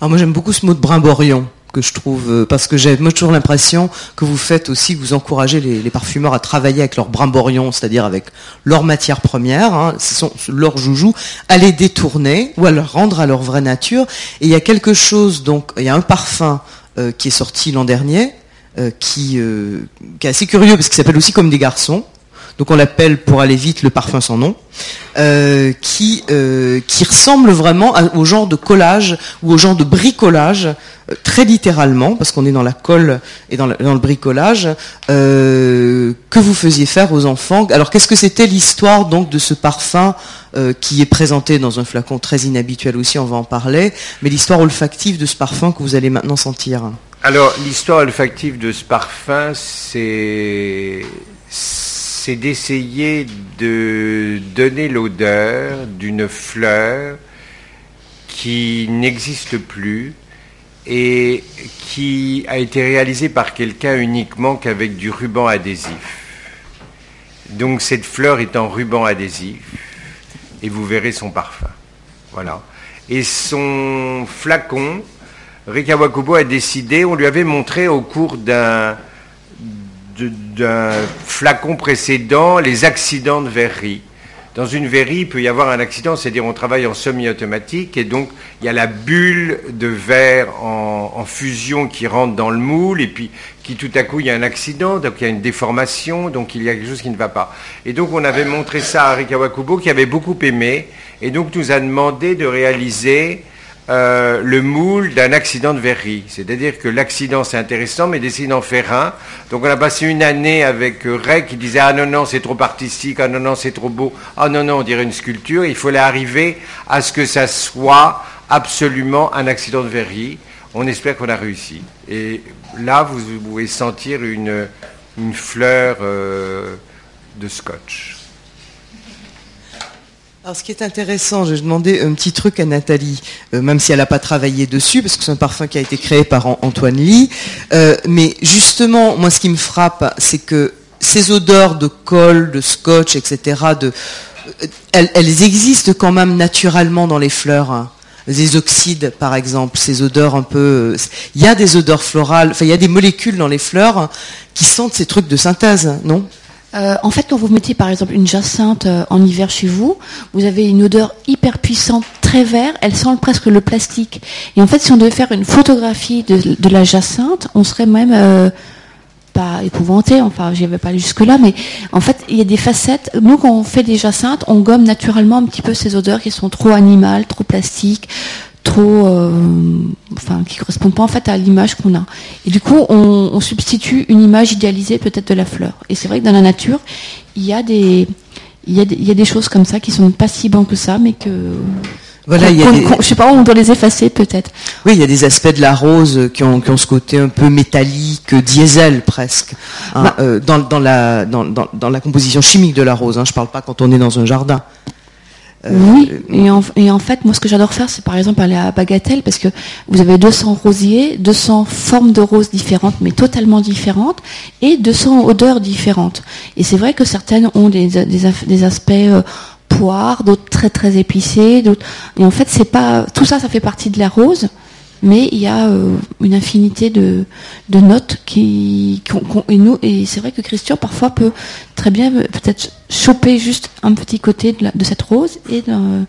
Alors moi j'aime beaucoup ce mot de brimborion que je trouve, euh, parce que j'ai toujours l'impression que vous faites aussi, que vous encouragez les, parfumeurs à travailler avec leur brimborion, c'est-à-dire avec leur matière première, hein, ce sont leur joujou, à les détourner ou à leur rendre à leur vraie nature. Et il y a quelque chose, donc il y a un parfum euh, qui est sorti l'an dernier, euh, qui, qui est assez curieux parce qu'il s'appelle aussi comme des garçons donc on l'appelle pour aller vite le parfum sans nom, euh, qui, euh, qui ressemble vraiment au genre de collage ou au genre de bricolage, euh, très littéralement, parce qu'on est dans la colle et dans, le bricolage, que vous faisiez faire aux enfants. Alors qu'est-ce que c'était l'histoire donc de ce parfum qui est présenté dans un flacon très inhabituel aussi, on va en parler, mais l'histoire olfactive de ce parfum que vous allez maintenant sentir? Alors, l'histoire olfactive de ce parfum, c'est c'est d'essayer de donner l'odeur d'une fleur qui n'existe plus et qui a été réalisée par quelqu'un uniquement qu'avec du ruban adhésif. Donc cette fleur est en ruban adhésif et vous verrez son parfum. Voilà. Et son flacon, Rika a décidé, on lui avait montré au cours d'un d'un flacon précédent les accidents de verrerie. Dans une verrerie, il peut y avoir un accident, c'est-à-dire on travaille en semi-automatique et donc il y a la bulle de verre en, fusion qui rentre dans le moule et puis qui tout à coup il y a un accident, donc il y a une déformation, donc il y a quelque chose qui ne va pas. Et donc on avait montré ça à Rikawa Kubo qui avait beaucoup aimé et donc nous a demandé de réaliser euh, le moule d'un accident de verrerie. C'est-à-dire que l'accident, c'est intéressant, mais d'essayer d'en faire un. Donc on a passé une année avec euh, Ray qui disait Ah non, non, c'est trop artistique, ah non, non, c'est trop beau, ah non, non, on dirait une sculpture. Il fallait arriver à ce que ça soit absolument un accident de verrerie. On espère qu'on a réussi. Et là, vous pouvez sentir une, fleur euh, de scotch. Alors, ce qui est intéressant, je vais demander un petit truc à Nathalie, euh, même si elle n'a pas travaillé dessus, parce que c'est un parfum qui a été créé par Antoine Lee. Euh, mais justement, moi, ce qui me frappe, c'est que ces odeurs de colle, de scotch, etc., euh, elles, existent quand même naturellement dans les fleurs. Hein. Les oxydes, par exemple, ces odeurs un peu. Il y a des odeurs florales, enfin, il y a des molécules dans les fleurs qui sentent ces trucs de synthèse, non? Euh, en fait, quand vous mettez par exemple une jacinthe euh, en hiver chez vous, vous avez une odeur hyper puissante, très vert, elle sent presque le plastique. Et en fait, si on devait faire une photographie de, la jacinthe, on serait même euh, pas épouvanté, enfin, j'y avais pas jusque-là, mais en fait, il y a des facettes. Nous, quand on fait des jacinthes, on gomme naturellement un petit peu ces odeurs qui sont trop animales, trop plastiques, trop, euh, enfin, qui correspondent pas en fait à l'image qu'on a. Et du coup, on, substitue une image idéalisée peut-être de la fleur. Et c'est vrai que dans la nature, il y a des, il y a des, il y a des choses comme ça qui sont pas si bonnes que ça, mais que voilà, il y a des... je sais pas, on doit les effacer peut-être. Oui, il y a des aspects de la rose qui ont, qui ont ce côté un peu métallique, diesel presque, hein, bah euh, dans, dans, la, dans, dans, la composition chimique de la rose. Hein, je parle pas quand on est dans un jardin. Euh, oui, et en, et en, fait, moi, ce que j'adore faire, c'est par exemple aller à Bagatelle, parce que vous avez 200 rosiers, 200 formes de roses différentes, mais totalement différentes, et 200 odeurs différentes. Et c'est vrai que certaines ont des, des, des aspects euh, poires, d'autres très très épicés, d'autres. Et en fait, c'est pas tout ça, ça fait partie de la rose mais il y a euh, une infinité de, notes qui, et nous et c'est vrai que Christian parfois peut très bien euh, peut-être choper juste un petit côté de, cette rose et de,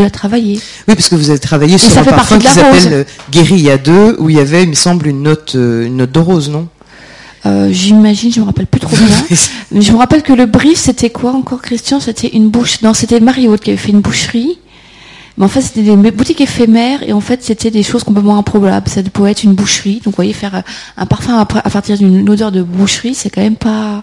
la travailler. Oui, parce que vous avez travaillé sur un parfum qui s'appelle euh, Guérilla 2 où il y avait, il me semble, une note, une note de rose, non? J'imagine, je me rappelle plus trop bien. mais je me rappelle que le brief, c'était quoi encore, Christian? C'était une bouche. Non, c'était Marie qui avait fait une boucherie. Mais en fait, c'était des boutiques éphémères et en fait, c'était des choses complètement improbables. Ça pouvait être une boucherie. Donc, vous voyez, faire un parfum à partir d'une odeur de boucherie, c'est quand même pas.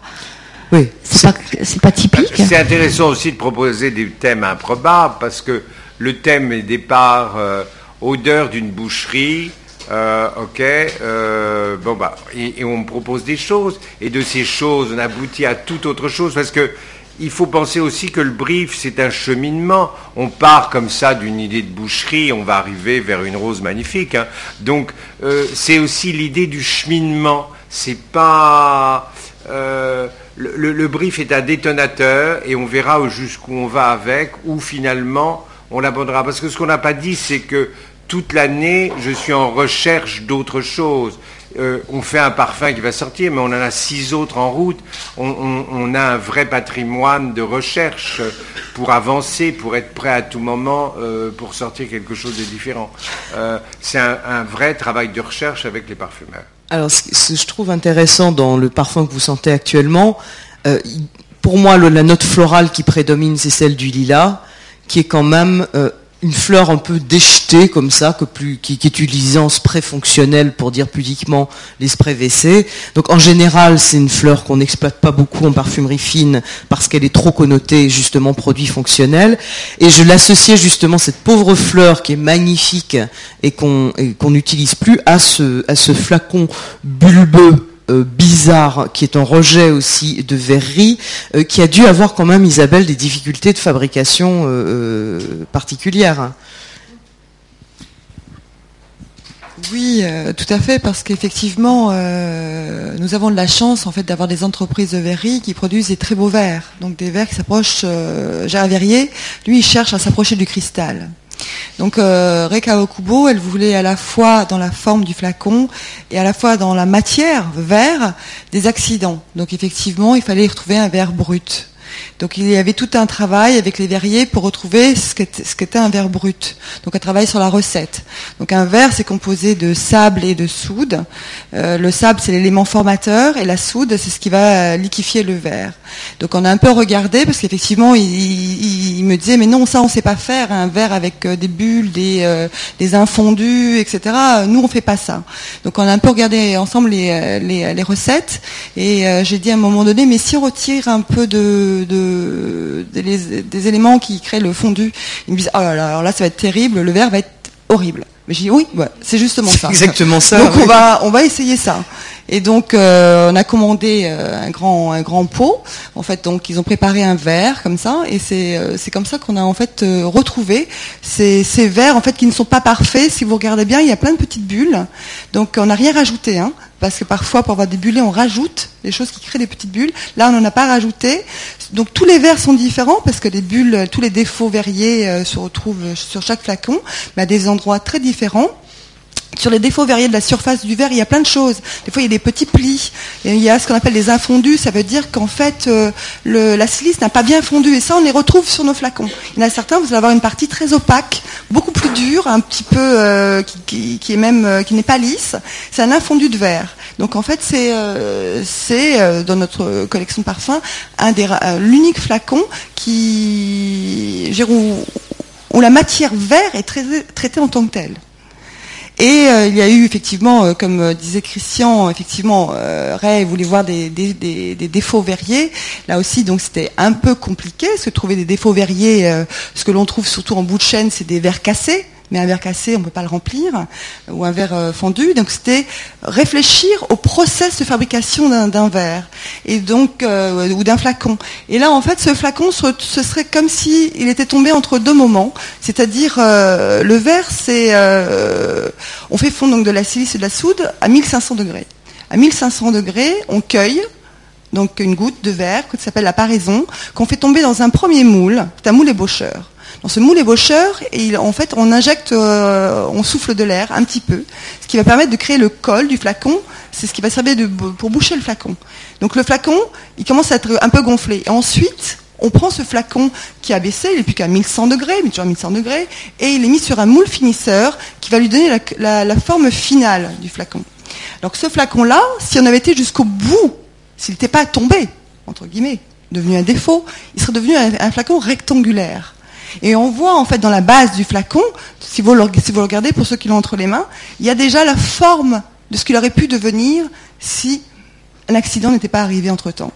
Oui. C'est pas, typique. C'est intéressant aussi de proposer des thèmes improbables parce que le thème est départ euh, odeur d'une boucherie. Euh, ok, euh, bon bah, et, et, on me propose des choses, et de ces choses, on aboutit à toute autre chose, parce que il faut penser aussi que le brief, c'est un cheminement. On part comme ça d'une idée de boucherie, on va arriver vers une rose magnifique. Hein. Donc, euh, c'est aussi l'idée du cheminement. C'est pas. Euh, le, brief est un détonateur et on verra jusqu'où on va avec, ou finalement on l'abandonnera. Parce que ce qu'on n'a pas dit, c'est que toute l'année, je suis en recherche d'autres choses. Euh, on fait un parfum qui va sortir, mais on en a six autres en route. On, a un vrai patrimoine de recherche pour avancer, pour être prêt à tout moment euh, pour sortir quelque chose de différent. Euh, c'est un, vrai travail de recherche avec les parfumeurs. Alors, ce que je trouve intéressant dans le parfum que vous sentez actuellement, pour moi, la note florale qui prédomine, c'est celle du lilas, qui est quand même une fleur un peu déjetée comme ça, qui, est utilisée en spray fonctionnel pour dire pudiquement les sprays WC. Donc en général, c'est une fleur qu'on n'exploite pas beaucoup en parfumerie fine parce qu'elle est trop connotée justement produit fonctionnel. Et je l'associais justement cette pauvre fleur qui est magnifique et qu'on n'utilise plus à ce flacon bulbeux euh, bizarre, qui est en rejet aussi de verrerie, euh, qui a dû avoir quand même, Isabelle, des difficultés de fabrication euh, particulières. Oui, tout à fait, parce qu'effectivement, nous avons de la chance en fait d'avoir des entreprises de verrerie qui produisent des très beaux verres, donc des verres qui s'approchent. Gérard Verrier, lui, il cherche à s'approcher du cristal. Donc euh, Reka Okubo, elle voulait à la fois dans la forme du flacon et à la fois dans la matière, verre, des accidents. Donc effectivement, il fallait retrouver un verre brut. Donc il y avait tout un travail avec les verriers pour retrouver ce qu'était un verre brut. Donc un travail sur la recette. Donc un verre, c'est composé de sable et de soude. Euh, le sable, c'est l'élément formateur et la soude, c'est ce qui va liquifier le verre. Donc on a un peu regardé parce qu'effectivement, il, me disait mais non, ça on sait pas faire un verre avec euh, des bulles, des, euh, infondus, etc. Nous on fait pas ça. Donc on a un peu regardé ensemble les, recettes et j'ai dit à un moment donné mais si on retire un peu de des, éléments qui créent le fondu. Ils me disent, oh là là, alors là, ça va être terrible, le verre va être horrible. Mais j'ai dit, oui, c'est justement ça. Exactement ça. Donc on, va, on va essayer ça. Et donc euh, on a commandé euh, un grand un grand pot. En fait, donc ils ont préparé un verre comme ça, et c'est euh, c'est comme ça qu'on a en fait retrouvé ces, ces verres en fait qui ne sont pas parfaits. Si vous regardez bien, il y a plein de petites bulles. Donc on n'a rien rajouté, hein, parce que parfois pour avoir des bullets, on rajoute des choses qui créent des petites bulles. Là, on n'en a pas rajouté. Donc tous les verres sont différents parce que les bulles, tous les défauts verriers se retrouvent sur chaque flacon, mais à des endroits très différents sur les défauts verriers de la surface du verre, il y a plein de choses. Des fois, il y a des petits plis. il y a ce qu'on appelle des infondus. Ça veut dire qu'en fait, euh, la silice n'a pas bien fondu. Et ça, on les retrouve sur nos flacons. Il y en a certains, vous allez avoir une partie très opaque, beaucoup plus dure, un petit peu euh, qui, est même euh, qui n'est pas lisse. C'est un infondu de verre. Donc en fait, c'est dans notre collection de parfums l'unique flacon qui où, la matière verre est traitée en tant que telle. Et euh, il y a eu effectivement, euh, comme euh, disait Christian, effectivement, Ray voulait voir des, défauts verriers. Là aussi, donc c'était un peu compliqué, se trouver des défauts verriers. ce que l'on trouve surtout en bout de chaîne, c'est des verres cassés mais un verre cassé, on ne peut pas le remplir, ou un verre euh, fendu. Donc c'était réfléchir au process de fabrication d'un verre, et donc euh, ou d'un flacon. Et là, en fait, ce flacon, ce, serait comme si il était tombé entre deux moments, c'est-à-dire euh, le verre, c'est on fait fondre donc de la silice et de la soude à 1500 degrés. À 1500 degrés, on cueille donc une goutte de verre qui s'appelle la paraison, qu'on fait tomber dans un premier moule, c'est un moule ébaucheur. Dans ce moule ébaucheur, et en fait, on injecte, euh, on souffle de l'air un petit peu, ce qui va permettre de créer le col du flacon. C'est ce qui va servir pour boucher le flacon. Donc le flacon, il commence à être un peu gonflé. Et ensuite, on prend ce flacon qui a baissé, il n'est plus qu'à 1100 degrés, mais toujours à 1100 degrés, et il est mis sur un moule finisseur qui va lui donner la, forme finale du flacon. Donc ce flacon-là, si on avait été jusqu'au bout, s'il n'était pas tombé, entre guillemets, devenu un défaut, il serait devenu un flacon rectangulaire. Et on voit en fait dans la base du flacon, si vous, le, regardez pour ceux qui l'ont entre les mains, il y a déjà la forme de ce qu'il aurait pu devenir si un accident n'était pas arrivé entre-temps.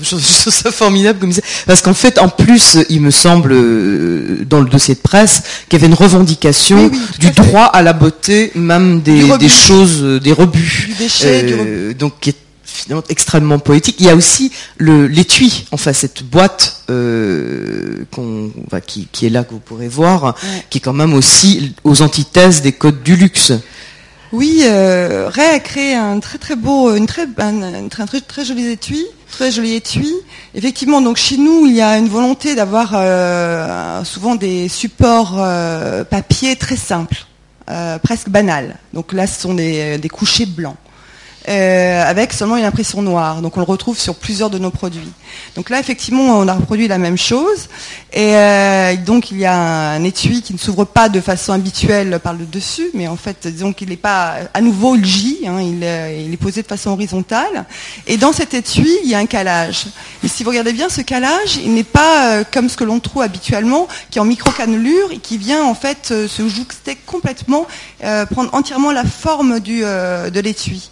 Je trouve ça formidable comme ça. Parce qu'en fait, en plus, il me semble, euh, dans le dossier de presse, qu'il y avait une revendication du droit à la beauté, même des, choses, euh, des rebuts. Du déchet, du euh, finalement extrêmement poétique. Il y a aussi l'étui, enfin cette boîte euh, qui, est là que vous pourrez voir, qui est quand même aussi aux antithèses des codes du luxe. Oui, euh, Ray a créé un très très beau, une très, un, un très, très, très joli étui, très joli étui. Effectivement, donc chez nous, il y a une volonté d'avoir euh, souvent des supports euh, papier très simples, presque banals. Donc là, ce sont des, des couchers blancs. Euh, avec seulement une impression noire. Donc on le retrouve sur plusieurs de nos produits. Donc là, effectivement, on a reproduit la même chose. Et euh, donc il y a un étui qui ne s'ouvre pas de façon habituelle par le dessus, mais en fait, disons qu'il n'est pas à nouveau il gît, hein, il, est, il, est posé de façon horizontale. Et dans cet étui, il y a un calage. Et si vous regardez bien, ce calage, il n'est pas euh, comme ce que l'on trouve habituellement, qui est en micro-cannelure et qui vient en fait euh, se jouxter complètement, euh, prendre entièrement la forme de l'étui.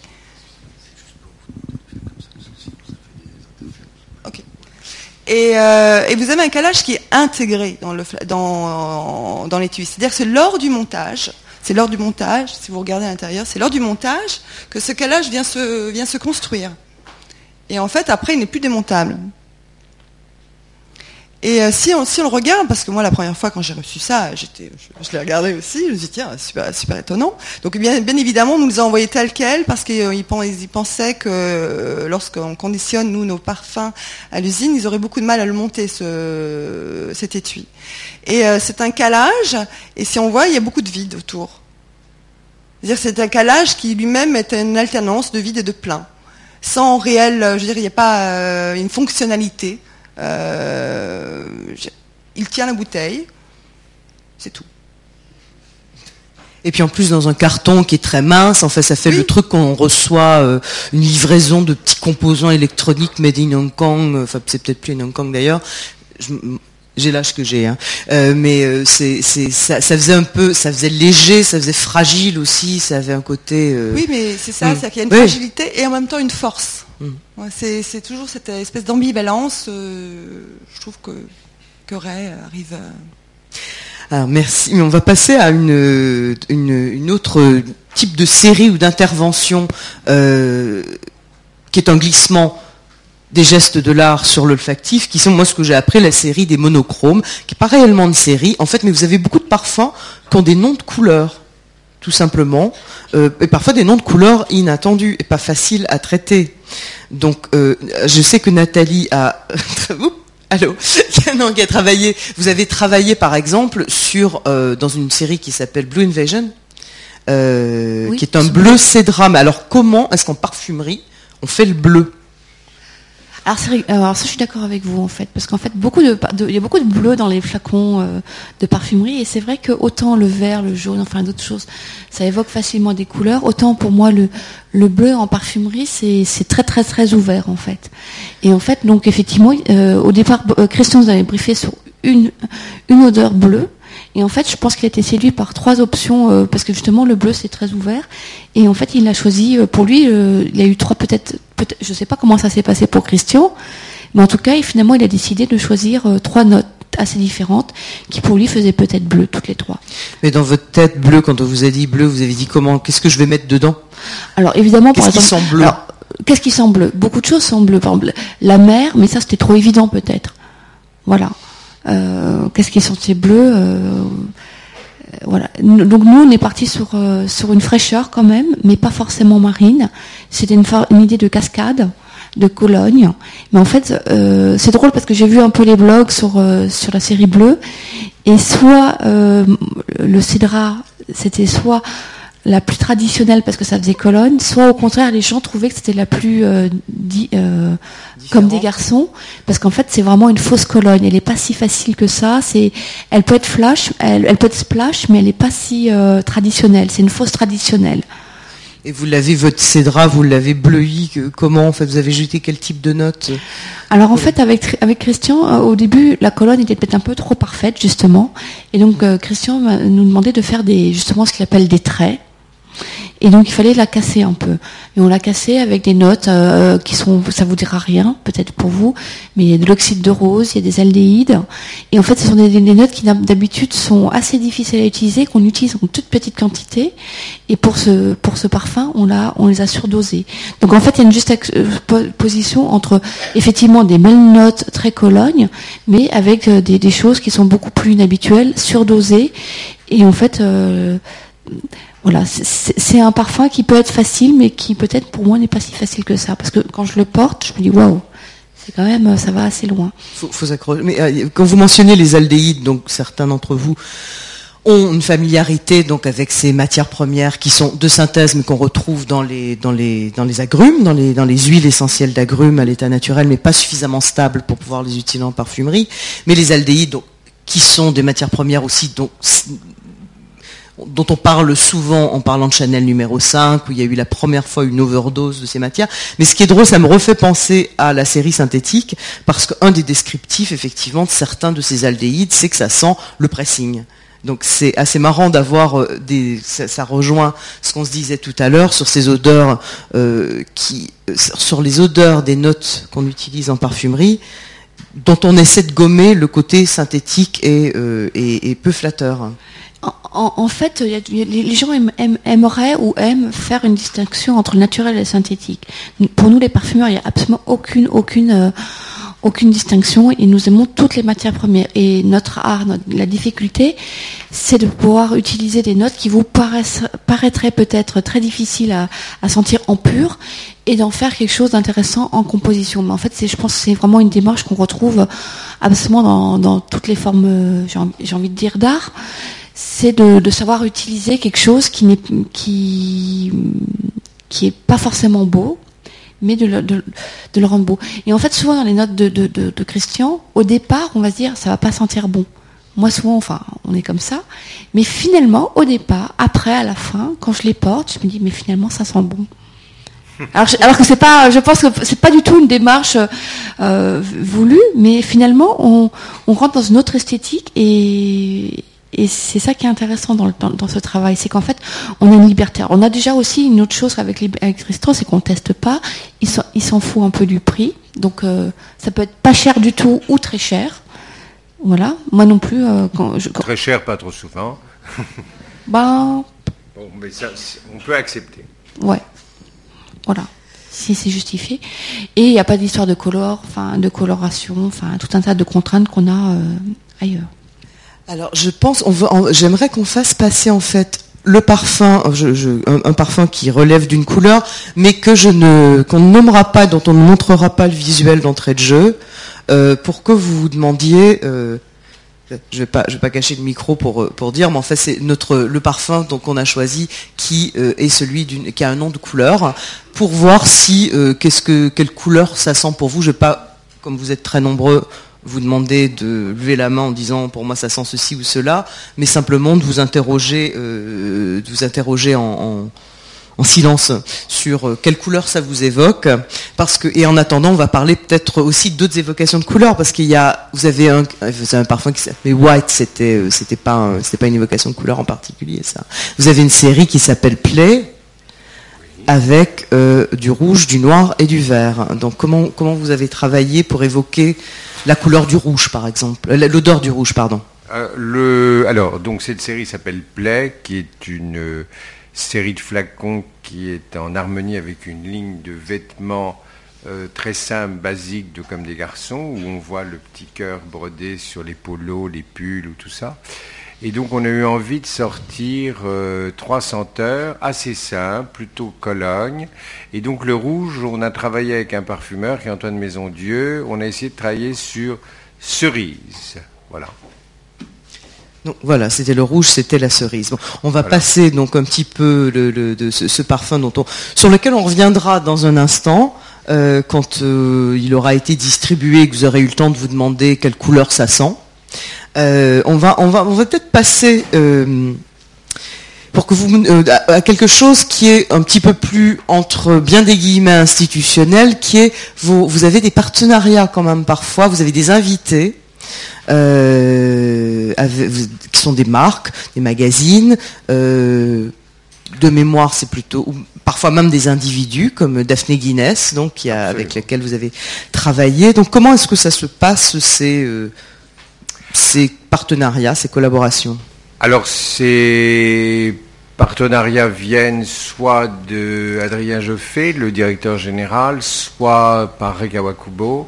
Et, euh, et, vous avez un calage qui est intégré dans le dans. C'est-à-dire que c'est lors du montage, c'est lors du montage, si vous regardez à l'intérieur, c'est lors du montage que ce calage vient se, vient se construire. Et en fait, après, il n'est plus démontable. Et euh, si, on, si on le regarde, parce que moi la première fois quand j'ai reçu ça, j'étais, je, l'ai regardé aussi, je me suis dit tiens, super, super étonnant. Donc bien, évidemment, on nous les a envoyés tel quel parce qu'ils euh, pensaient que euh, lorsqu'on conditionne nous nos parfums à l'usine, ils auraient beaucoup de mal à le monter ce, cet étui. Et euh, c'est un calage, et si on voit, il y a beaucoup de vide autour. C'est-à-dire c'est un calage qui lui-même est une alternance de vide et de plein, sans réel, je veux dire, il n'y a pas une fonctionnalité. Euh, il tient la bouteille, c'est tout. Et puis en plus dans un carton qui est très mince, en fait ça fait oui. le truc qu'on reçoit euh, une livraison de petits composants électroniques made in Hong Kong, enfin c'est peut-être plus in Hong Kong d'ailleurs. J'ai l'âge que j'ai, hein. euh, mais euh, c'est, ça, ça, faisait un peu, ça faisait léger, ça faisait fragile aussi, ça avait un côté. Euh, oui, mais c'est ça, mm. c'est qu'il y a une oui. fragilité et en même temps une force. Mm. Ouais, c'est, toujours cette espèce d'ambivalence. Euh, je trouve que que Ray arrive. À... Alors merci, mais on va passer à une, une, une autre type de série ou d'intervention qui est un glissement des gestes de l'art sur l'olfactif, qui sont moi ce que j'ai appris la série des monochromes, qui n'est pas réellement une série, en fait, mais vous avez beaucoup de parfums qui ont des noms de couleurs, tout simplement, euh, et parfois des noms de couleurs inattendus et pas faciles à traiter. Donc, euh, je sais que Nathalie a... Allô non, qui a travaillé. Vous avez travaillé, par exemple, sur euh, dans une série qui s'appelle Blue Invasion, euh, oui, qui est un bleu cédrame. Alors, comment est-ce qu'en parfumerie on fait le bleu? Alors, ça, je suis d'accord avec vous en fait, parce qu'en fait, beaucoup de, de, il y a beaucoup de bleu dans les flacons euh, de parfumerie, et c'est vrai que autant le vert, le jaune, enfin d'autres choses, ça évoque facilement des couleurs. Autant pour moi, le, le bleu en parfumerie, c'est très très très ouvert en fait. Et en fait, donc effectivement, euh, au départ, euh, Christian nous avait briefé sur une odeur bleue. Et en fait, je pense qu'il a été séduit par trois options parce que justement le bleu c'est très ouvert. Et en fait, il a choisi pour lui, euh, il a eu trois peut-être, je sais pas comment ça s'est passé pour Christian, mais en tout cas, finalement, il a décidé de choisir euh, trois notes assez différentes qui pour lui faisaient peut-être bleu toutes les trois. Mais dans votre tête bleu, quand on vous a dit bleu, vous avez dit comment Qu'est-ce que je vais mettre dedans? Alors évidemment, par exemple, qui sent bleu? alors, qu'est-ce qui sent bleu? Beaucoup de choses sont bleues. Par exemple, la mer, mais ça c'était trop évident peut-être. Voilà. Euh, qu'est-ce qui sentait bleu? Euh, Donc nous, on est parti sur euh, sur une fraîcheur quand même, mais pas forcément marine. C'était une, une, idée de cascade, de Cologne. Mais en fait, euh, c'est drôle parce que j'ai vu un peu les blogs sur euh, sur la série bleue, et soit le cédra, c'était soit la plus traditionnelle parce que ça faisait colonne, soit au contraire les gens trouvaient que c'était la plus euh, euh, comme des garçons, parce qu'en fait c'est vraiment une fausse colonne. Elle n'est pas si facile que ça. C'est, elle peut être flash, elle, elle peut être splash, mais elle n'est pas si euh, traditionnelle. C'est une fausse traditionnelle. Et vous l'avez votre cédra, vous l'avez bleui. Comment en fait vous avez jeté quel type de notes Alors en fait avec avec Christian au début la colonne était peut-être un peu trop parfaite justement, et donc Christian nous demandait de faire des justement ce qu'il appelle des traits. Et donc il fallait la casser un peu. Et on l'a cassée avec des notes euh, qui sont, ça vous dira rien, peut-être pour vous, mais il y a de l'oxyde de rose, il y a des aldéhydes. Et en fait, ce sont des, notes qui d'habitude sont assez difficiles à utiliser, qu'on utilise en toute petite quantité. Et pour ce, pour ce parfum, on, les a surdosées. Donc en fait, il y a une juste position entre effectivement des belles notes très colognes, mais avec des, des choses qui sont beaucoup plus inhabituelles, surdosées. Et en fait, euh, voilà, c'est un parfum qui peut être facile, mais qui peut-être pour moi n'est pas si facile que ça. Parce que quand je le porte, je me dis waouh, c'est quand même, ça va assez loin. Mais euh, quand vous mentionnez les aldéhydes, donc certains d'entre vous ont une familiarité donc avec ces matières premières qui sont de synthèse mais qu'on retrouve dans les dans les agrumes, dans les huiles essentielles d'agrumes à l'état naturel, mais pas suffisamment stables pour pouvoir les utiliser en parfumerie. Mais les aldéhydes, donc, qui sont des matières premières aussi dont dont on parle souvent en parlant de Chanel numéro 5, où il y a eu la première fois une overdose de ces matières. Mais ce qui est drôle, ça me refait penser à la série synthétique, parce qu'un des descriptifs, effectivement, de certains de ces aldéhydes, c'est que ça sent le pressing. Donc c'est assez marrant d'avoir euh, des. Ça, rejoint ce qu'on se disait tout à l'heure sur ces odeurs euh, qui, euh, sur les odeurs des notes qu'on utilise en parfumerie, dont on essaie de gommer le côté synthétique et, et peu flatteur. En, fait, les gens aimeraient ou aiment faire une distinction entre le naturel et le synthétique. Pour nous, les parfumeurs, il n'y a absolument euh, aucune distinction et nous aimons toutes les matières premières. Et notre art, la difficulté, c'est de pouvoir utiliser des notes qui vous paraîtraient peut-être très difficiles à, sentir en pur et d'en faire quelque chose d'intéressant en composition. Mais en fait, je pense que c'est vraiment une démarche qu'on retrouve absolument dans, dans toutes les formes, euh, j'ai envie de dire, d'art c'est de, savoir utiliser quelque chose qui n'est qui qui est pas forcément beau, mais de le, de, le, rendre beau. Et en fait, souvent dans les notes de, de, Christian, au départ, on va se dire ça va pas sentir bon. Moi, souvent, enfin, on est comme ça. Mais finalement, au départ, après, à la fin, quand je les porte, je me dis mais finalement, ça sent bon. Alors, alors, que c'est pas, je pense que c'est pas du tout une démarche euh, voulue, mais finalement, on, on rentre dans une autre esthétique et, et c'est ça qui est intéressant dans, dans, ce travail, c'est qu'en fait, on est une libertaire. On a déjà aussi une autre chose avec, les, avec c'est qu'on teste pas. Il s'en fout un peu du prix. Donc, euh, ça peut être pas cher du tout ou très cher. Voilà. Moi non plus. Euh, quand je, Très cher, pas trop souvent. ben. Bon, mais ça, on peut accepter. Ouais. Voilà. Si c'est justifié. Et il n'y a pas d'histoire de color, enfin, de coloration, enfin, tout un tas de contraintes qu'on a euh, ailleurs. Alors, je pense, j'aimerais qu'on fasse passer en fait le parfum, un, parfum qui relève d'une couleur, mais que je ne, qu'on ne nommera pas, dont on ne montrera pas le visuel d'entrée de jeu, euh, pour que vous vous demandiez. Euh, je vais pas, je vais pas cacher le micro pour pour dire, mais en fait c'est notre le parfum donc on a choisi qui euh, est celui d'une qui a un nom de couleur pour voir si qu'est-ce que quelle couleur ça sent pour vous. Je vais pas, comme vous êtes très nombreux, vous demander de lever la main en disant pour moi ça sent ceci ou cela, mais simplement de vous interroger, euh, de vous interroger en, silence sur euh, quelle couleur ça vous évoque, parce que et en attendant on va parler peut-être aussi d'autres évocations de couleurs, parce qu'il y a vous avez un, vous avez un parfum qui s'appelle White, c'était euh, c'était pas c'était pas une évocation de couleur en particulier ça. Vous avez une série qui s'appelle Play avec du rouge, du noir et du vert. Donc comment comment vous avez travaillé pour évoquer la couleur du rouge, par exemple, euh, l'odeur du rouge, pardon. Euh, le, alors, donc cette série s'appelle Play, qui est une euh, série de flacons qui est en harmonie avec une ligne de vêtements très simple, basique, de comme des garçons, où on voit le petit cœur brodé sur les polos, les pulls ou tout ça. Et donc on a eu envie de sortir euh, trois senteurs assez simples, plutôt Cologne. Et donc le rouge, on a travaillé avec un parfumeur qui est Antoine Maison-Dieu. On a essayé de travailler sur cerise. Voilà. Donc voilà, c'était le rouge, c'était la cerise. on va passer donc un petit peu de ce, parfum dont on, sur lequel on reviendra dans un instant. Euh, quand euh, il aura été distribué, que vous aurez eu le temps de vous demander quelle couleur ça sent. Euh, on va, on va, on va peut-être passer euh, pour que vous euh, à quelque chose qui est un petit peu plus entre bien des guillemets institutionnels, qui est vous, vous avez des partenariats quand même parfois, vous avez des invités. qui sont des marques, des magazines, de mémoire, c'est plutôt, parfois même des individus comme Daphné Guinness, donc qui a, avec lesquels vous avez travaillé. Donc comment est-ce que ça se passe ces ces partenariats, ces collaborations Alors ces partenariats viennent soit de Adrien Joffé, le directeur général, soit par Regawa Kubo.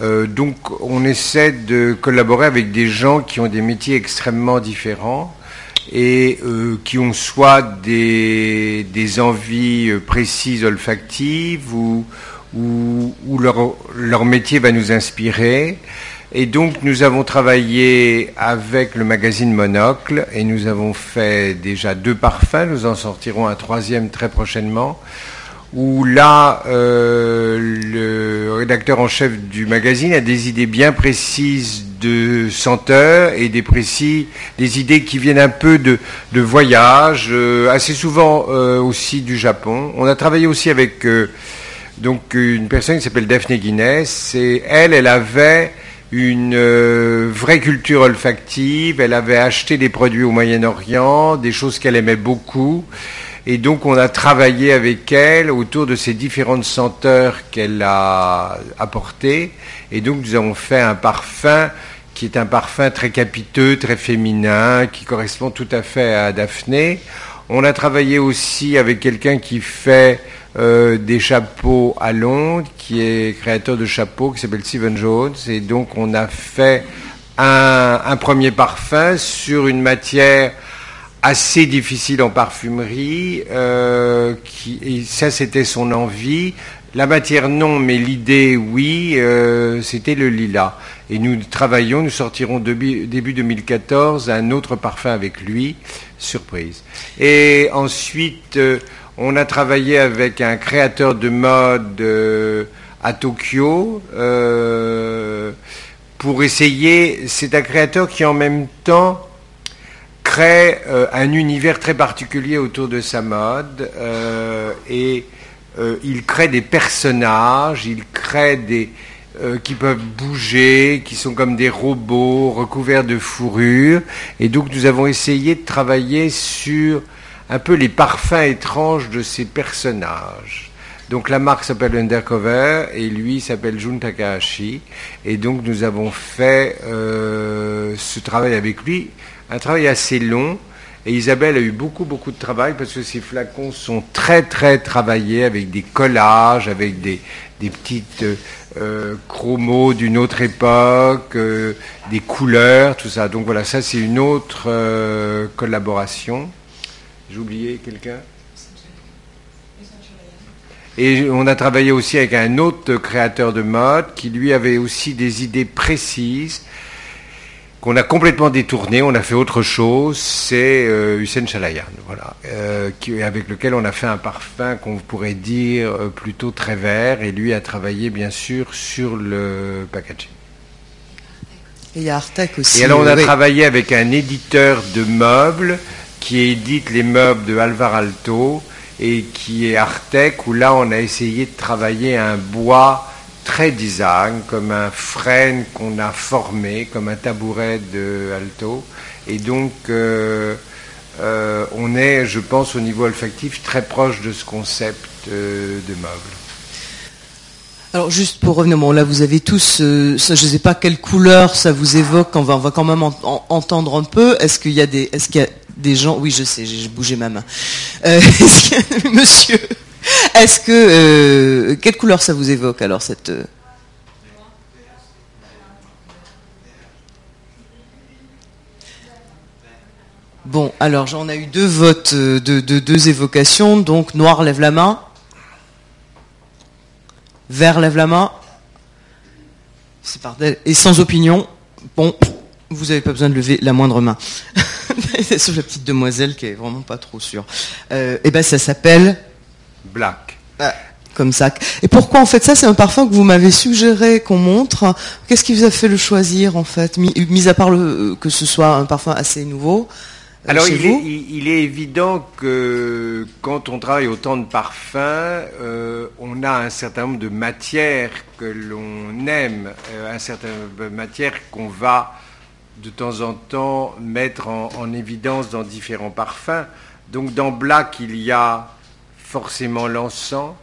Euh, donc on essaie de collaborer avec des gens qui ont des métiers extrêmement différents et euh, qui ont soit des, des envies euh, précises olfactives ou, ou, ou leur, leur métier va nous inspirer. Et donc nous avons travaillé avec le magazine Monocle et nous avons fait déjà deux parfums, nous en sortirons un troisième très prochainement, où là euh, le rédacteur en chef du magazine a des idées bien précises de senteurs et des précis, des idées qui viennent un peu de, de voyage, euh, assez souvent euh, aussi du Japon. On a travaillé aussi avec donc une personne qui s'appelle Daphne Guinness et elle, elle avait une euh, vraie culture olfactive. Elle avait acheté des produits au Moyen-Orient, des choses qu'elle aimait beaucoup. Et donc on a travaillé avec elle autour de ces différentes senteurs qu'elle a apportées. Et donc nous avons fait un parfum qui est un parfum très capiteux, très féminin, qui correspond tout à fait à Daphné. On a travaillé aussi avec quelqu'un qui fait euh, des chapeaux à Londres, qui est créateur de chapeaux, qui s'appelle Steven Jones. Et donc on a fait un, premier parfum sur une matière assez difficile en parfumerie. Euh, qui, ça, c'était son envie. La matière, non, mais l'idée, oui, euh, c'était le lilas. Et nous travaillons, nous sortirons début, début 2014 un autre parfum avec lui, surprise. Et ensuite, on a travaillé avec un créateur de mode euh, à Tokyo euh, pour essayer. C'est un créateur qui en même temps crée euh, un univers très particulier autour de sa mode et il crée des personnages, il crée des qui peuvent bouger, qui sont comme des robots recouverts de fourrure. Et donc nous avons essayé de travailler sur un peu les parfums étranges de ces personnages. Donc la marque s'appelle Undercover et lui s'appelle Jun Takahashi. Et donc nous avons fait euh, ce travail avec lui, un travail assez long. Et Isabelle a eu beaucoup, beaucoup de travail parce que ces flacons sont très, très travaillés avec des collages, avec des, des petites euh, chromos d'une autre époque, euh, des couleurs, tout ça. Donc voilà, ça c'est une autre collaboration. J'ai oublié quelqu'un et on a travaillé aussi avec un autre créateur de mode qui lui avait aussi des idées précises qu'on a complètement détourné, on a fait autre chose, c'est euh, Hussein Chalayan, voilà, euh, qui, avec lequel on a fait un parfum qu'on pourrait dire euh, plutôt très vert, et lui a travaillé bien sûr sur le packaging. Et il y a Artec aussi. Et alors on a oui. travaillé avec un éditeur de meubles qui édite les meubles de Alvar Alto et qui est Artec, où là on a essayé de travailler un bois très design, comme un frêne qu'on a formé, comme un tabouret de Alto. Et donc, euh, euh, on est, je pense, au niveau olfactif, très proche de ce concept euh, de meuble. Alors juste pour revenir, bon là vous avez tous, je ne sais pas quelle couleur ça vous évoque, on va, on va quand même en- en- entendre un peu. Est-ce qu'il y a des, est-ce qu'il y a des gens, oui je sais, j'ai bougé ma main. Euh, monsieur, est-ce que, euh, quelle couleur ça vous évoque alors cette... euh, Bon, alors j'en ai eu deux votes, de, de- deux évocations. Donc noir lève la main. Vert lève la main. C'est par Et sans opinion. Bon, vous n'avez pas besoin de lever la moindre main. Sur la petite demoiselle qui est vraiment pas trop sûre. Euh, et ben ça s'appelle Black. ah, comme ça. Et pourquoi en fait ça c'est un parfum que vous m'avez suggéré qu'on montre. Qu'est-ce qui vous a fait le choisir en fait, mis, à part le, que ce soit un parfum assez nouveau. euh, Alors, chez il est, il- il est évident que quand on travaille autant de parfums, euh, on a un certain nombre de matières que l'on aime, euh, un certain nombre de matières qu'on va de temps en temps mettre en, en évidence dans différents parfums. Donc, dans Black, il y a forcément l'encens,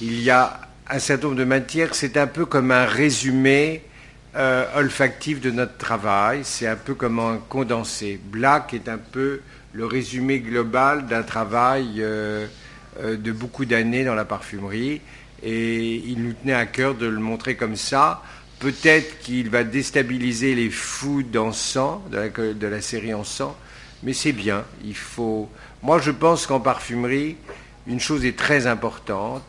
il y a un certain nombre de matières, c'est un peu comme un résumé euh, olfactif de notre travail, c'est un peu comme un condensé. Black est un peu le résumé global d'un travail euh, euh, de beaucoup d'années dans la parfumerie et il nous tenait à cœur de le montrer comme ça. Peut-être qu'il va déstabiliser les fous de la, de la série encens, mais c'est bien. Il faut. Moi, je pense qu'en parfumerie, une chose est très importante,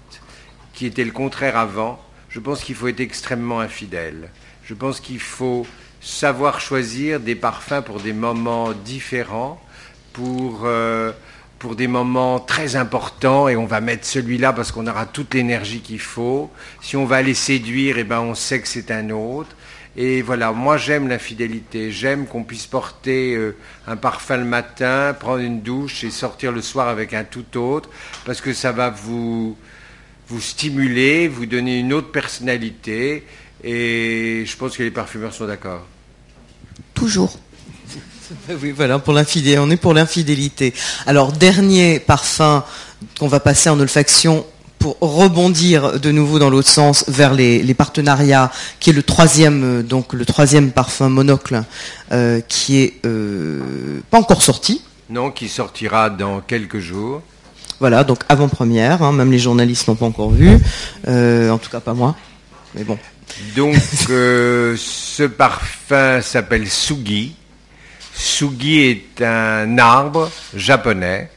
qui était le contraire avant. Je pense qu'il faut être extrêmement infidèle. Je pense qu'il faut savoir choisir des parfums pour des moments différents, pour, euh, pour des moments très importants, et on va mettre celui-là parce qu'on aura toute l'énergie qu'il faut. Si on va les séduire, eh ben on sait que c'est un autre. Et voilà, moi j'aime l'infidélité, j'aime qu'on puisse porter euh, un parfum le matin, prendre une douche et sortir le soir avec un tout autre, parce que ça va vous stimuler, vous donner une autre personnalité, et je pense que les parfumeurs sont d'accord. Toujours. Oui, voilà, pour l'infidélité. On est pour l'infidélité. Alors, dernier parfum qu'on va passer en olfaction pour rebondir de nouveau dans l'autre sens vers les, partenariats, qui est le troisième, euh, donc le troisième parfum monocle, euh, qui est euh, pas encore sorti. Non, qui sortira dans quelques jours. Voilà, donc avant-première, hein, même les journalistes n'ont pas encore vu, en tout cas pas moi, mais bon. Donc ce parfum s'appelle Sugi. Sugi est un arbre japonais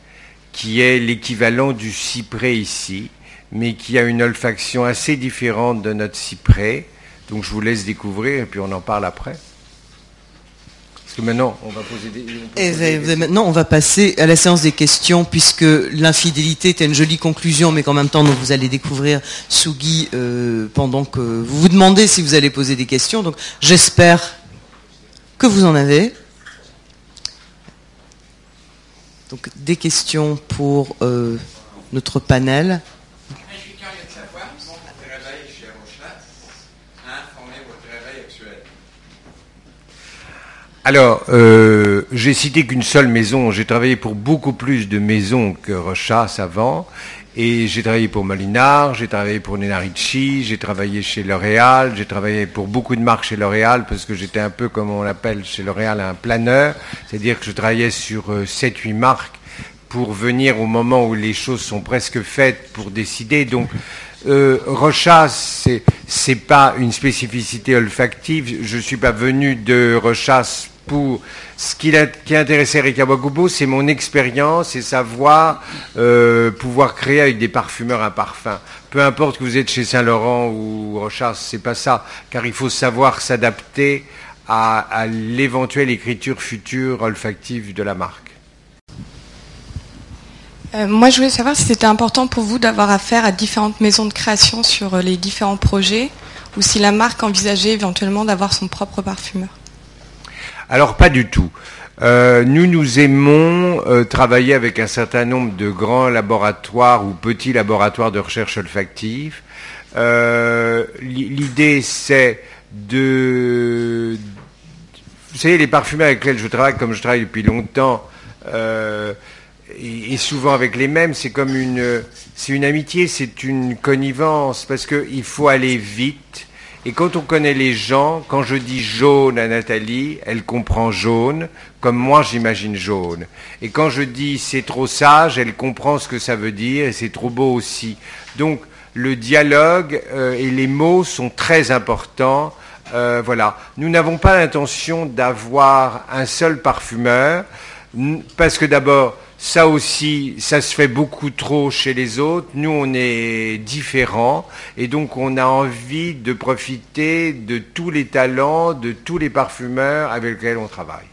qui est l'équivalent du cyprès ici mais qui a une olfaction assez différente de notre cyprès. Donc je vous laisse découvrir et puis on en parle après. Parce que maintenant, on va poser des, questions. Maintenant, on va passer à la séance des questions, puisque l'infidélité était une jolie conclusion, mais qu'en même temps, vous allez découvrir Sugi euh, pendant que vous vous demandez si vous allez poser des questions. Donc j'espère que vous en avez. Donc des questions pour euh, notre panel. Alors, euh, j'ai cité qu'une seule maison. J'ai travaillé pour beaucoup plus de maisons que Rochas avant. Et j'ai travaillé pour Molinard, j'ai travaillé pour Nenarici, j'ai travaillé chez L'Oréal, j'ai travaillé pour beaucoup de marques chez L'Oréal parce que j'étais un peu, comme on l'appelle chez L'Oréal, un planeur. C'est-à-dire que je travaillais sur 7-8 euh, marques pour venir au moment où les choses sont presque faites pour décider. Donc, euh, Rochas, c'est pas une spécificité olfactive. Je suis pas venu de Rochas pour ce qui, a, qui intéressait Eric c'est mon expérience et savoir euh, pouvoir créer avec des parfumeurs un parfum. Peu importe que vous êtes chez Saint-Laurent ou Rochas, c'est pas ça, car il faut savoir s'adapter à, l'éventuelle écriture future olfactive de la marque. Euh, moi, je voulais savoir si c'était important pour vous d'avoir affaire à différentes maisons de création sur euh, les différents projets, ou si la marque envisageait éventuellement d'avoir son propre parfumeur. Alors pas du tout. Euh, nous, nous aimons euh, travailler avec un certain nombre de grands laboratoires ou petits laboratoires de recherche olfactive. Euh, l'idée, c'est de... Vous savez, les parfumeurs avec lesquels je travaille, comme je travaille depuis longtemps, et, souvent avec les mêmes, c'est comme une... C'est une amitié, c'est une connivence, parce qu'il faut aller vite et quand on connaît les gens, quand je dis jaune à Nathalie, elle comprend jaune, comme moi j'imagine jaune. Et quand je dis c'est trop sage, elle comprend ce que ça veut dire et c'est trop beau aussi. Donc le dialogue euh, et les mots sont très importants. Euh, voilà. Nous n'avons pas l'intention d'avoir un seul parfumeur, parce que d'abord, ça aussi, ça se fait beaucoup trop chez les autres. Nous, on est différents et donc on a envie de profiter de tous les talents, de tous les parfumeurs avec lesquels on travaille.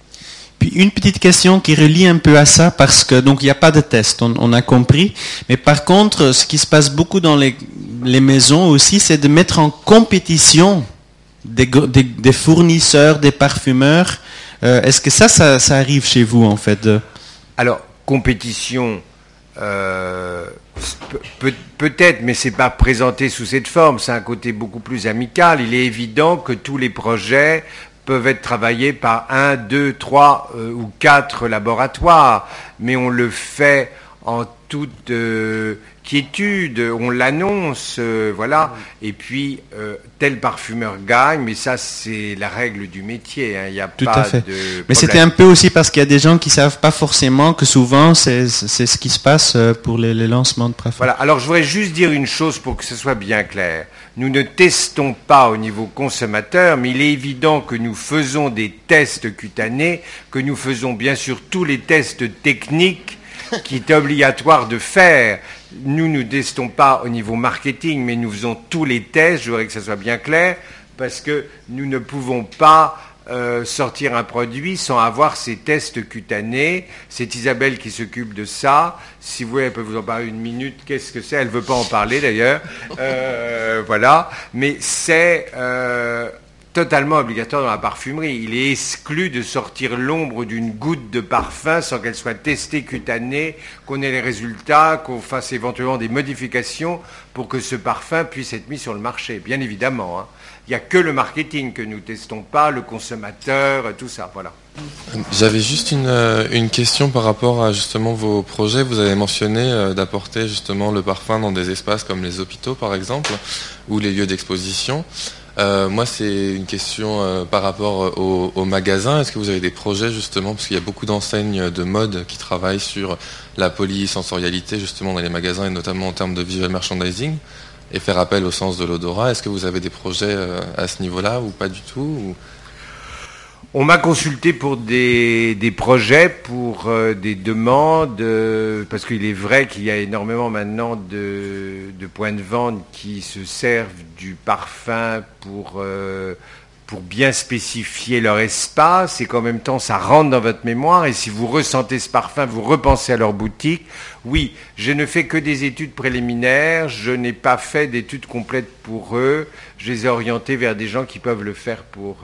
Puis une petite question qui relie un peu à ça parce que donc il n'y a pas de test, on, a compris. Mais par contre, ce qui se passe beaucoup dans les, maisons aussi, c'est de mettre en compétition des, fournisseurs, des parfumeurs. Euh, est-ce que ça, ça, ça, arrive chez vous en fait Alors compétition, euh, peut-être, mais c'est pas présenté sous cette forme. C'est un côté beaucoup plus amical. Il est évident que tous les projets peuvent être travaillés par un, deux, trois euh, ou quatre laboratoires, mais on le fait en toute euh, quiétude, on l'annonce, euh, voilà, et puis euh, tel parfumeur gagne, mais ça c'est la règle du métier, hein. il n'y a Tout pas à fait. de... Mais c'était un peu aussi parce qu'il y a des gens qui savent pas forcément que souvent c'est ce qui se passe euh, pour les, les lancements de parfums. Voilà, alors je voudrais juste dire une chose pour que ce soit bien clair. Nous ne testons pas au niveau consommateur, mais il est évident que nous faisons des tests cutanés, que nous faisons bien sûr tous les tests techniques qui est obligatoire de faire. Nous ne testons pas au niveau marketing, mais nous faisons tous les tests, je voudrais que ça soit bien clair, parce que nous ne pouvons pas euh, sortir un produit sans avoir ces tests cutanés. C'est Isabelle qui s'occupe de ça. Si vous voulez, elle peut vous en parler une minute. Qu'est-ce que c'est? Elle ne veut pas en parler d'ailleurs. Euh, voilà. Mais c'est euh, totalement obligatoire dans la parfumerie. Il est exclu de sortir l'ombre d'une goutte de parfum sans qu'elle soit testée cutanée, qu'on ait les résultats, qu'on fasse éventuellement des modifications pour que ce parfum puisse être mis sur le marché. Bien évidemment. hein. Il n'y a que le marketing que nous testons pas, le consommateur, tout ça. Voilà. J'avais juste une, euh, une question par rapport à justement vos projets. Vous avez mentionné euh, d'apporter justement le parfum dans des espaces comme les hôpitaux par exemple, ou les lieux d'exposition. Euh, moi, c'est une question euh, par rapport au, au magasin. Est-ce que vous avez des projets justement, parce qu'il y a beaucoup d'enseignes de mode qui travaillent sur la polysensorialité justement dans les magasins et notamment en termes de visual merchandising et faire appel au sens de l'odorat. Est-ce que vous avez des projets euh, à ce niveau-là ou pas du tout ou- On m'a consulté pour des, projets, pour euh, des demandes, euh, parce qu'il est vrai qu'il y a énormément maintenant de, points de vente qui se servent du parfum pour, euh, pour bien spécifier leur espace et qu'en même temps ça rentre dans votre mémoire. Et si vous ressentez ce parfum, vous repensez à leur boutique. Oui, je ne fais que des études préliminaires, je n'ai pas fait d'études complètes pour eux. Je les ai orientés vers des gens qui peuvent le faire pour...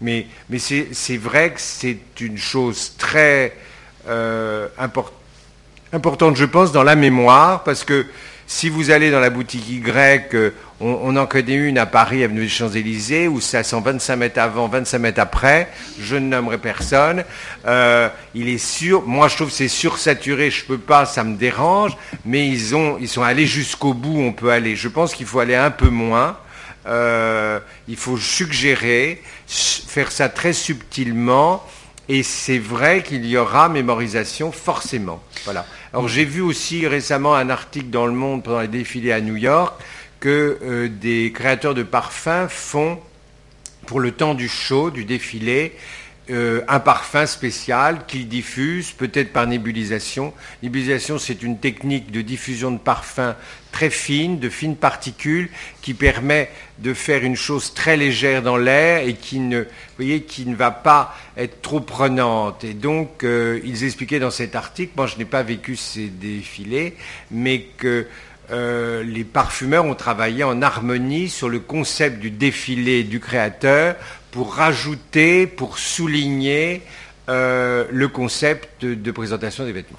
Mais, c'est vrai que c'est une chose très euh, import- importante, je pense, dans la mémoire, parce que si vous allez dans la boutique Y, on, en connaît une à Paris, avenue des Champs-Élysées, où ça sent 25 mètres avant, 25 mètres après, je ne nommerai personne. Euh, il est sûr, moi je trouve que c'est sursaturé, je peux pas, ça me dérange, mais ils, ont, ils sont allés jusqu'au bout, on peut aller. Je pense qu'il faut aller un peu moins. Euh, il faut suggérer, faire ça très subtilement, et c'est vrai qu'il y aura mémorisation forcément. Voilà. Alors j'ai vu aussi récemment un article dans Le Monde pendant les défilés à New York que euh, des créateurs de parfums font pour le temps du show, du défilé, euh, un parfum spécial qu'ils diffusent, peut-être par nébulisation. Nébulisation, c'est une technique de diffusion de parfum très fine, de fines particules, qui permet de faire une chose très légère dans l'air et qui ne, voyez, qui ne va pas être trop prenante. Et donc, euh, ils expliquaient dans cet article, moi je n'ai pas vécu ces défilés, mais que euh, les parfumeurs ont travaillé en harmonie sur le concept du défilé du créateur pour rajouter, pour souligner euh, le concept de, présentation des vêtements.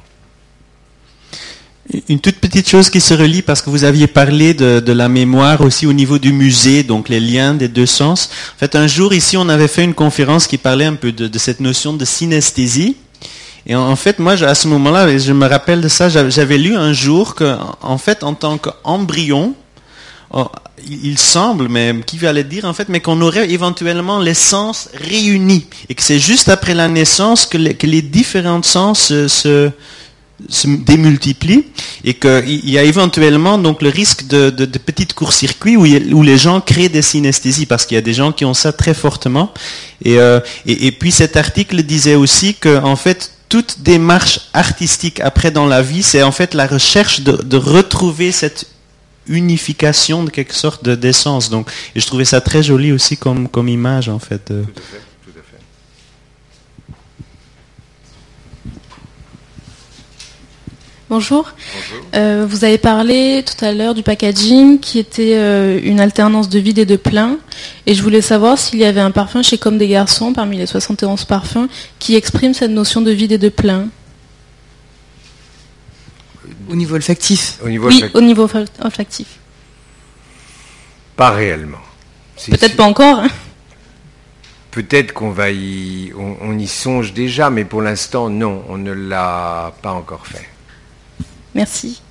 Une toute petite chose qui se relie parce que vous aviez parlé de, la mémoire aussi au niveau du musée, donc les liens des deux sens. En fait, un jour ici, on avait fait une conférence qui parlait un peu de, cette notion de synesthésie. Et en, en fait, moi, à ce moment-là, je me rappelle de ça, j'avais lu un jour que, en fait, en tant qu'embryon, oh, il semble, mais qui va le dire en fait, mais qu'on aurait éventuellement les sens réunis et que c'est juste après la naissance que les, différents sens se, démultiplient et qu'il y a éventuellement donc le risque de, petits courts-circuits où, les gens créent des synesthésies parce qu'il y a des gens qui ont ça très fortement. Et, euh, et, et puis cet article disait aussi que en fait toute démarche artistique après dans la vie, c'est en fait la recherche de retrouver cette unification de quelque sorte de d'essence. Donc, et je trouvais ça très joli aussi comme comme image en fait. euh. Tout à fait, tout à fait. Bonjour. Bonjour. Euh, vous avez parlé tout à l'heure du packaging qui était euh, une alternance de vide et de plein. Et je voulais savoir s'il y avait un parfum chez Comme des Garçons, parmi les 71 parfums, qui exprime cette notion de vide et de plein. Au niveau olfactif. Au niveau Oui, olfac- au niveau olfa- olfactif. pas réellement. C'est- Peut-être pas encore. hein. peut-être qu'on va y, on, on y songe déjà, mais pour l'instant, non, on ne l'a pas encore fait. Merci.